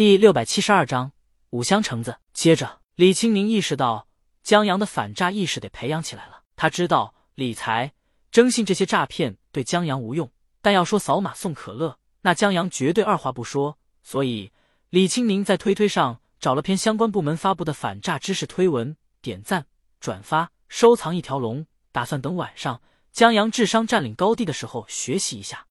第六百七十二章五香橙子。接着，李青宁意识到江阳的反诈意识得培养起来了。他知道理财、征信这些诈骗对江阳无用，但要说扫码送可乐，那江阳绝对二话不说。所以，李青宁在推推上找了篇相关部门发布的反诈知识推文，点赞、转发、收藏一条龙，打算等晚上江阳智商占领高地的时候学习一下。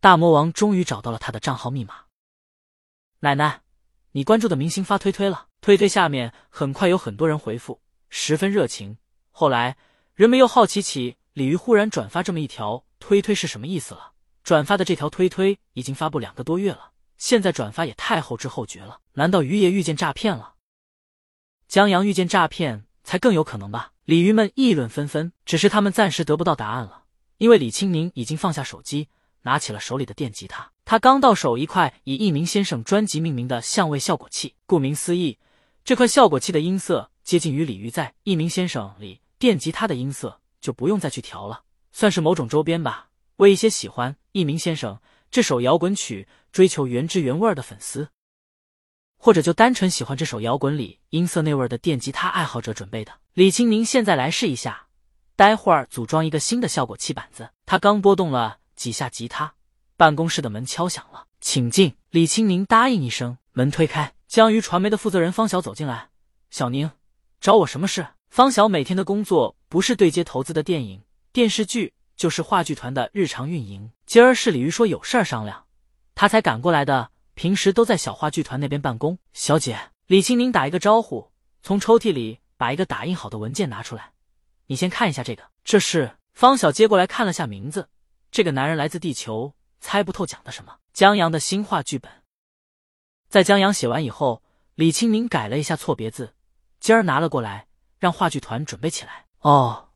大魔王终于找到了他的账号密码。奶奶，你关注的明星发推推了。推推下面很快有很多人回复，十分热情。后来人们又好奇起鲤鱼忽然转发这么一条推推是什么意思了。转发的这条推推已经发布两个多月了，现在转发也太后知后觉了。难道鱼爷遇见诈骗了？江阳遇见诈骗才更有可能吧？鲤鱼们议论纷纷。只是他们暂时得不到答案了，因为李青宁已经放下手机。拿起了手里的电吉他，他刚到手一块以一鸣先生专辑命名的相位效果器。顾名思义，这块效果器的音色接近于鲤鱼在一鸣先生里电吉他的音色，就不用再去调了，算是某种周边吧。为一些喜欢一鸣先生这首摇滚曲、追求原汁原味的粉丝，或者就单纯喜欢这首摇滚里音色那味的电吉他爱好者准备的。李清明现在来试一下，待会儿组装一个新的效果器板子。他刚拨动了。几下吉他，办公室的门敲响了，请进。李青宁答应一声，门推开，江鱼传媒的负责人方晓走进来。小宁，找我什么事？方晓每天的工作不是对接投资的电影、电视剧，就是话剧团的日常运营。今儿是李鱼说有事儿商量，他才赶过来的。平时都在小话剧团那边办公。小姐，李青宁打一个招呼，从抽屉里把一个打印好的文件拿出来，你先看一下这个。这是方晓接过来看了下名字。这个男人来自地球，猜不透讲的什么。江阳的新话剧本，在江阳写完以后，李清明改了一下错别字，今儿拿了过来，让话剧团准备起来。哦，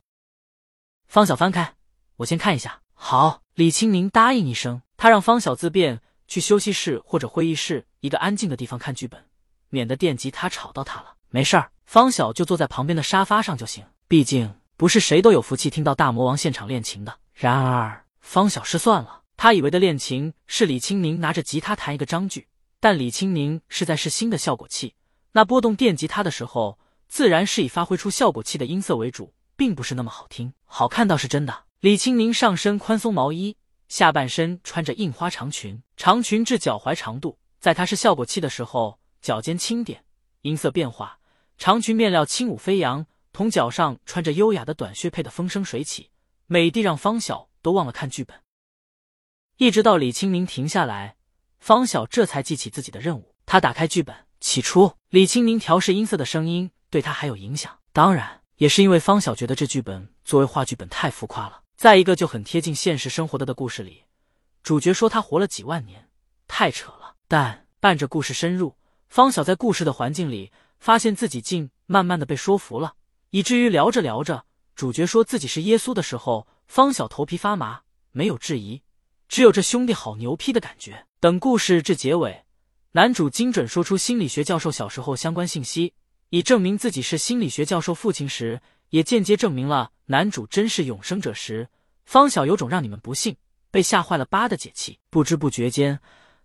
方晓翻开，我先看一下。好，李清明答应一声，他让方晓自便去休息室或者会议室一个安静的地方看剧本，免得电吉他吵到他了。没事儿，方晓就坐在旁边的沙发上就行。毕竟不是谁都有福气听到大魔王现场练琴的。然而。方晓失算了，他以为的练琴是李青宁拿着吉他弹一个章句，但李青宁是在试新的效果器。那拨动电吉他的时候，自然是以发挥出效果器的音色为主，并不是那么好听。好看倒是真的。李青宁上身宽松毛衣，下半身穿着印花长裙，长裙至脚踝长度，在他是效果器的时候，脚尖轻点，音色变化，长裙面料轻舞飞扬，同脚上穿着优雅的短靴配的风生水起，美的让方晓。都忘了看剧本，一直到李清明停下来，方晓这才记起自己的任务。他打开剧本，起初李清明调试音色的声音对他还有影响，当然也是因为方晓觉得这剧本作为话剧本太浮夸了。再一个就很贴近现实生活的的故事里，主角说他活了几万年，太扯了。但伴着故事深入，方晓在故事的环境里，发现自己竟慢慢的被说服了，以至于聊着聊着，主角说自己是耶稣的时候。方晓头皮发麻，没有质疑，只有这兄弟好牛批的感觉。等故事至结尾，男主精准说出心理学教授小时候相关信息，以证明自己是心理学教授父亲时，也间接证明了男主真是永生者时，方晓有种让你们不信、被吓坏了吧的解气。不知不觉间，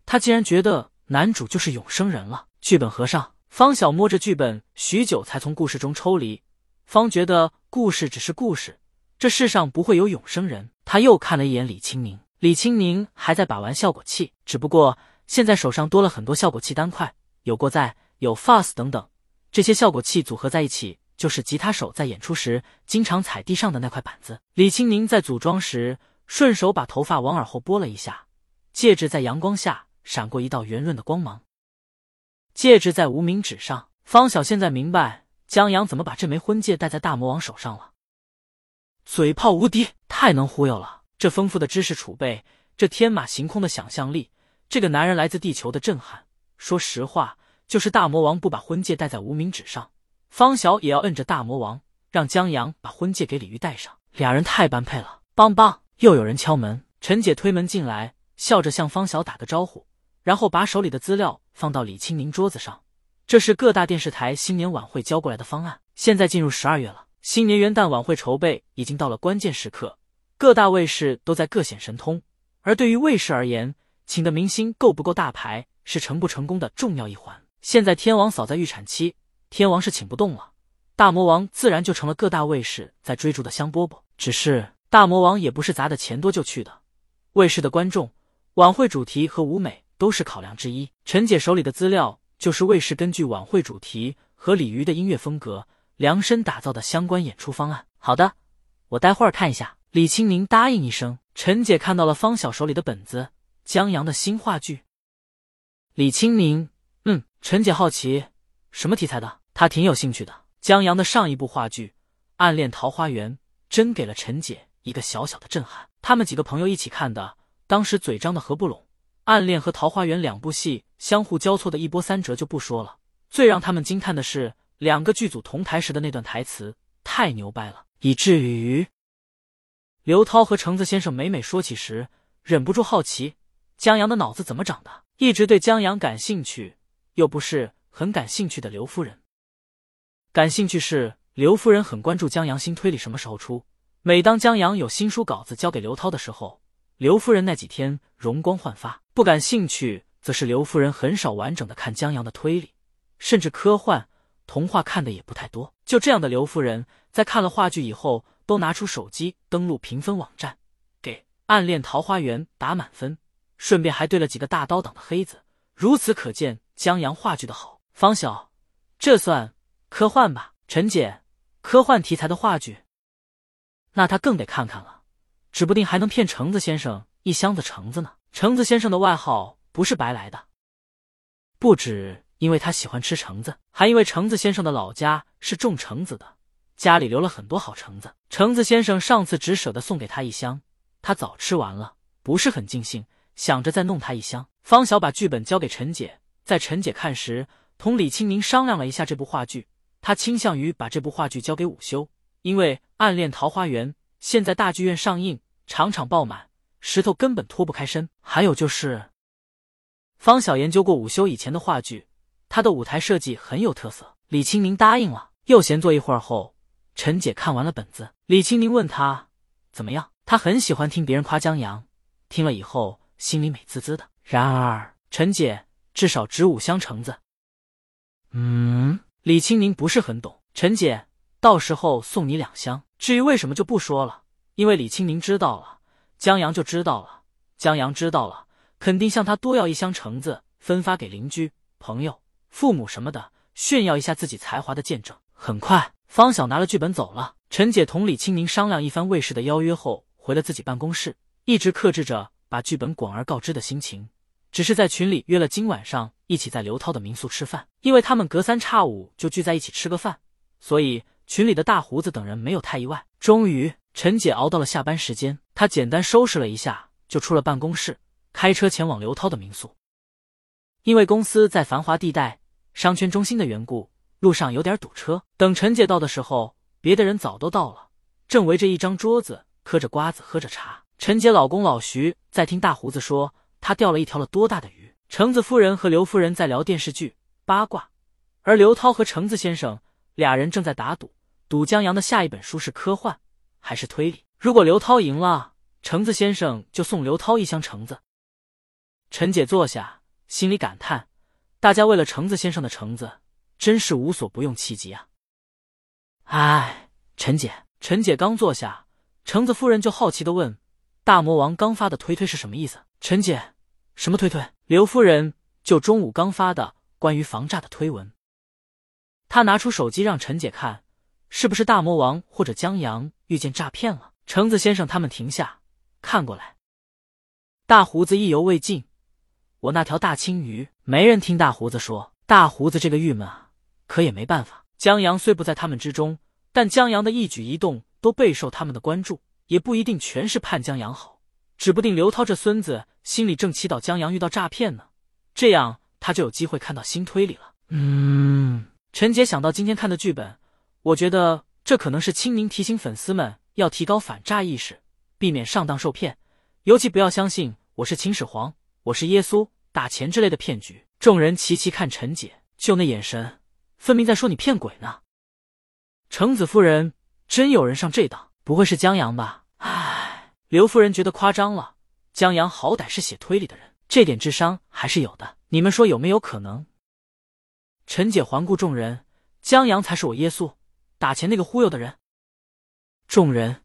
他竟然觉得男主就是永生人了。剧本合上，方晓摸着剧本许久，才从故事中抽离。方觉得故事只是故事。这世上不会有永生人。他又看了一眼李清明，李青宁还在把玩效果器，只不过现在手上多了很多效果器单块，有过载，有 fast 等等。这些效果器组合在一起，就是吉他手在演出时经常踩地上的那块板子。李青宁在组装时，顺手把头发往耳后拨了一下，戒指在阳光下闪过一道圆润的光芒。戒指在无名指上，方晓现在明白江阳怎么把这枚婚戒戴在大魔王手上了。嘴炮无敌，太能忽悠了！这丰富的知识储备，这天马行空的想象力，这个男人来自地球的震撼。说实话，就是大魔王不把婚戒戴在无名指上，方晓也要摁着大魔王，让江阳把婚戒给李玉戴上。俩人太般配了。邦邦，又有人敲门。陈姐推门进来，笑着向方晓打个招呼，然后把手里的资料放到李清明桌子上。这是各大电视台新年晚会交过来的方案。现在进入十二月了。新年元旦晚会筹备已经到了关键时刻，各大卫视都在各显神通。而对于卫视而言，请的明星够不够大牌，是成不成功的重要一环。现在天王嫂在预产期，天王是请不动了，大魔王自然就成了各大卫视在追逐的香饽饽。只是大魔王也不是砸的钱多就去的，卫视的观众、晚会主题和舞美都是考量之一。陈姐手里的资料就是卫视根据晚会主题和李鱼的音乐风格量身打造的相关演出方案。好的，我待会儿看一下。李青宁答应一声。陈姐看到了方晓手里的本子，江阳的新话剧。李青宁，嗯，陈姐好奇什么题材的？她挺有兴趣的。江阳的上一部话剧《暗恋桃花源》真给了陈姐一个小小的震撼。他们几个朋友一起看的，当时嘴张的合不拢。《暗恋》和《桃花源》两部戏相互交错的一波三折就不说了，最让他们惊叹的是两个剧组同台时的那段台词，太牛掰了，以至于。刘涛和橙子先生每每说起时，忍不住好奇江阳的脑子怎么长的。一直对江阳感兴趣，又不是很感兴趣的刘夫人，感兴趣是刘夫人很关注江阳新推理什么时候出。每当江阳有新书稿子交给刘涛的时候，刘夫人那几天容光焕发。不感兴趣，则是刘夫人很少完整的看江阳的推理，甚至科幻童话看的也不太多。就这样的刘夫人，在看了话剧以后。都拿出手机登录评分网站，给《暗恋桃花源》打满分，顺便还对了几个大刀党的黑子。如此可见江阳话剧的好。方晓，这算科幻吧？陈姐，科幻题材的话剧，那他更得看看了，指不定还能骗橙子先生一箱子橙子呢。橙子先生的外号不是白来的，不止因为他喜欢吃橙子，还因为橙子先生的老家是种橙子的。家里留了很多好橙子，橙子先生上次只舍得送给他一箱，他早吃完了，不是很尽兴，想着再弄他一箱。方晓把剧本交给陈姐，在陈姐看时，同李清明商量了一下这部话剧，他倾向于把这部话剧交给午休，因为《暗恋桃花源》现在大剧院上映，场场爆满，石头根本脱不开身。还有就是，方晓研究过午休以前的话剧，他的舞台设计很有特色。李清明答应了，又闲坐一会儿后。陈姐看完了本子，李青宁问他怎么样，他很喜欢听别人夸江阳，听了以后心里美滋滋的。然而陈姐至少值五箱橙子。嗯，李青宁不是很懂。陈姐，到时候送你两箱。至于为什么就不说了，因为李青宁知道了，江阳就知道了，江阳知道了，肯定向他多要一箱橙子，分发给邻居、朋友、父母什么的，炫耀一下自己才华的见证。很快。方晓拿了剧本走了。陈姐同李青宁商量一番卫视的邀约后，回了自己办公室，一直克制着把剧本广而告之的心情，只是在群里约了今晚上一起在刘涛的民宿吃饭。因为他们隔三差五就聚在一起吃个饭，所以群里的大胡子等人没有太意外。终于，陈姐熬到了下班时间，她简单收拾了一下，就出了办公室，开车前往刘涛的民宿。因为公司在繁华地带、商圈中心的缘故。路上有点堵车，等陈姐到的时候，别的人早都到了，正围着一张桌子嗑着瓜子，喝着茶。陈姐老公老徐在听大胡子说他钓了一条了多大的鱼。橙子夫人和刘夫人在聊电视剧八卦，而刘涛和橙子先生俩人正在打赌，赌江阳的下一本书是科幻还是推理。如果刘涛赢了，橙子先生就送刘涛一箱橙子。陈姐坐下，心里感叹：大家为了橙子先生的橙子。真是无所不用其极啊！哎，陈姐，陈姐刚坐下，橙子夫人就好奇的问：“大魔王刚发的推推是什么意思？”陈姐，什么推推？刘夫人就中午刚发的关于防诈的推文。他拿出手机让陈姐看，是不是大魔王或者江阳遇见诈骗了？橙子先生他们停下看过来，大胡子意犹未尽：“我那条大青鱼，没人听大胡子说。”大胡子这个郁闷啊！可也没办法，江阳虽不在他们之中，但江阳的一举一动都备受他们的关注，也不一定全是盼江阳好，指不定刘涛这孙子心里正祈祷江阳遇到诈骗呢，这样他就有机会看到新推理了。嗯，陈杰想到今天看的剧本，我觉得这可能是清明提醒粉丝们要提高反诈意识，避免上当受骗，尤其不要相信我是秦始皇、我是耶稣打钱之类的骗局。众人齐齐看陈姐，就那眼神。分明在说你骗鬼呢！程子夫人，真有人上这当？不会是江阳吧？唉，刘夫人觉得夸张了。江阳好歹是写推理的人，这点智商还是有的。你们说有没有可能？陈姐环顾众人，江阳才是我耶稣，打钱那个忽悠的人。众人